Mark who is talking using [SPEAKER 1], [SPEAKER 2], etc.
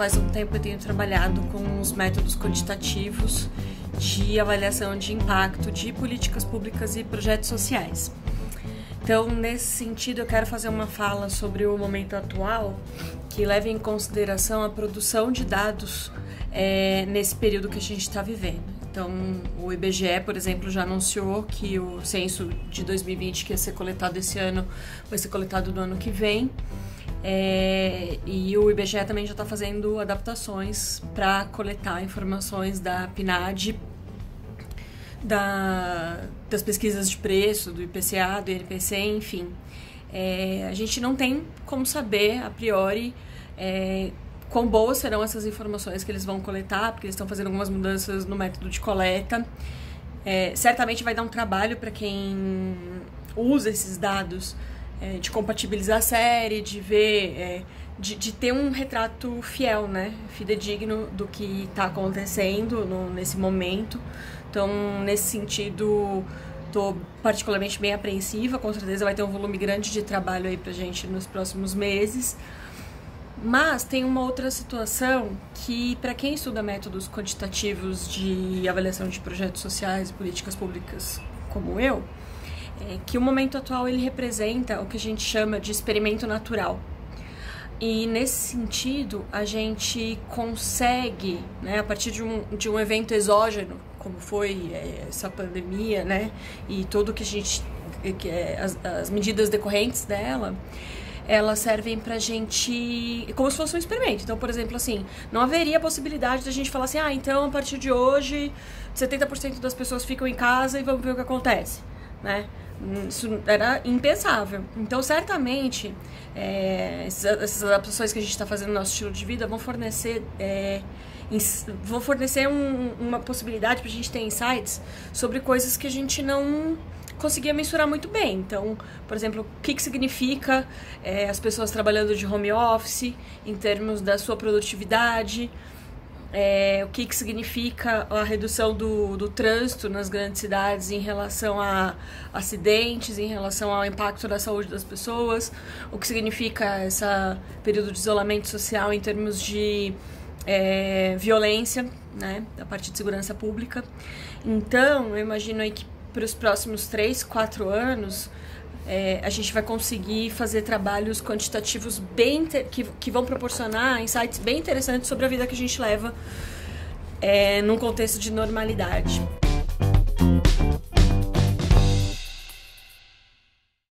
[SPEAKER 1] faz um tempo eu tenho trabalhado com os métodos quantitativos de avaliação de impacto de políticas públicas e projetos sociais. Então, nesse sentido, eu quero fazer uma fala sobre o momento atual que leva em consideração a produção de dados é, nesse período que a gente está vivendo. Então, o IBGE, por exemplo, já anunciou que o censo de 2020 que ia ser coletado esse ano vai ser coletado no ano que vem. É, e o IBGE também já está fazendo adaptações para coletar informações da PNAD, da, das pesquisas de preço, do IPCA, do INPC, enfim. É, a gente não tem como saber a priori é, quão boas serão essas informações que eles vão coletar, porque eles estão fazendo algumas mudanças no método de coleta. É, certamente vai dar um trabalho para quem usa esses dados é, de compatibilizar a série, de ver, é, de, de, ter um retrato fiel, né, fidedigno do que está acontecendo no, nesse momento. Então, nesse sentido, estou particularmente bem apreensiva. Com certeza vai ter um volume grande de trabalho aí para gente nos próximos meses. Mas tem uma outra situação que, para quem estuda métodos quantitativos de avaliação de projetos sociais e políticas públicas, como eu, é que o momento atual ele representa o que a gente chama de experimento natural. E nesse sentido, a gente consegue, né, a partir de um, de um evento exógeno, como foi é, essa pandemia, né, e tudo que a gente, que é, as, as medidas decorrentes dela, elas servem pra gente como se fosse um experimento. Então, por exemplo, assim, não haveria possibilidade da gente falar assim, ah, então a partir de hoje 70% das pessoas ficam em casa e vamos ver o que acontece, né? Isso era impensável. Então, certamente, é, essas adaptações que a gente está fazendo no nosso estilo de vida vão fornecer, é, vão fornecer um, uma possibilidade para a gente ter insights sobre coisas que a gente não conseguia mensurar muito bem. Então, por exemplo, o que, que significa é, as pessoas trabalhando de home office em termos da sua produtividade é, o que, que significa a redução do, do trânsito nas grandes cidades em relação a acidentes, em relação ao impacto da saúde das pessoas, o que significa esse período de isolamento social em termos de é, violência, né, da parte de segurança pública. Então, eu imagino aí que para os próximos três, quatro anos, é, a gente vai conseguir fazer trabalhos quantitativos bem que, que vão proporcionar insights bem interessantes sobre a vida que a gente leva é, num contexto de normalidade.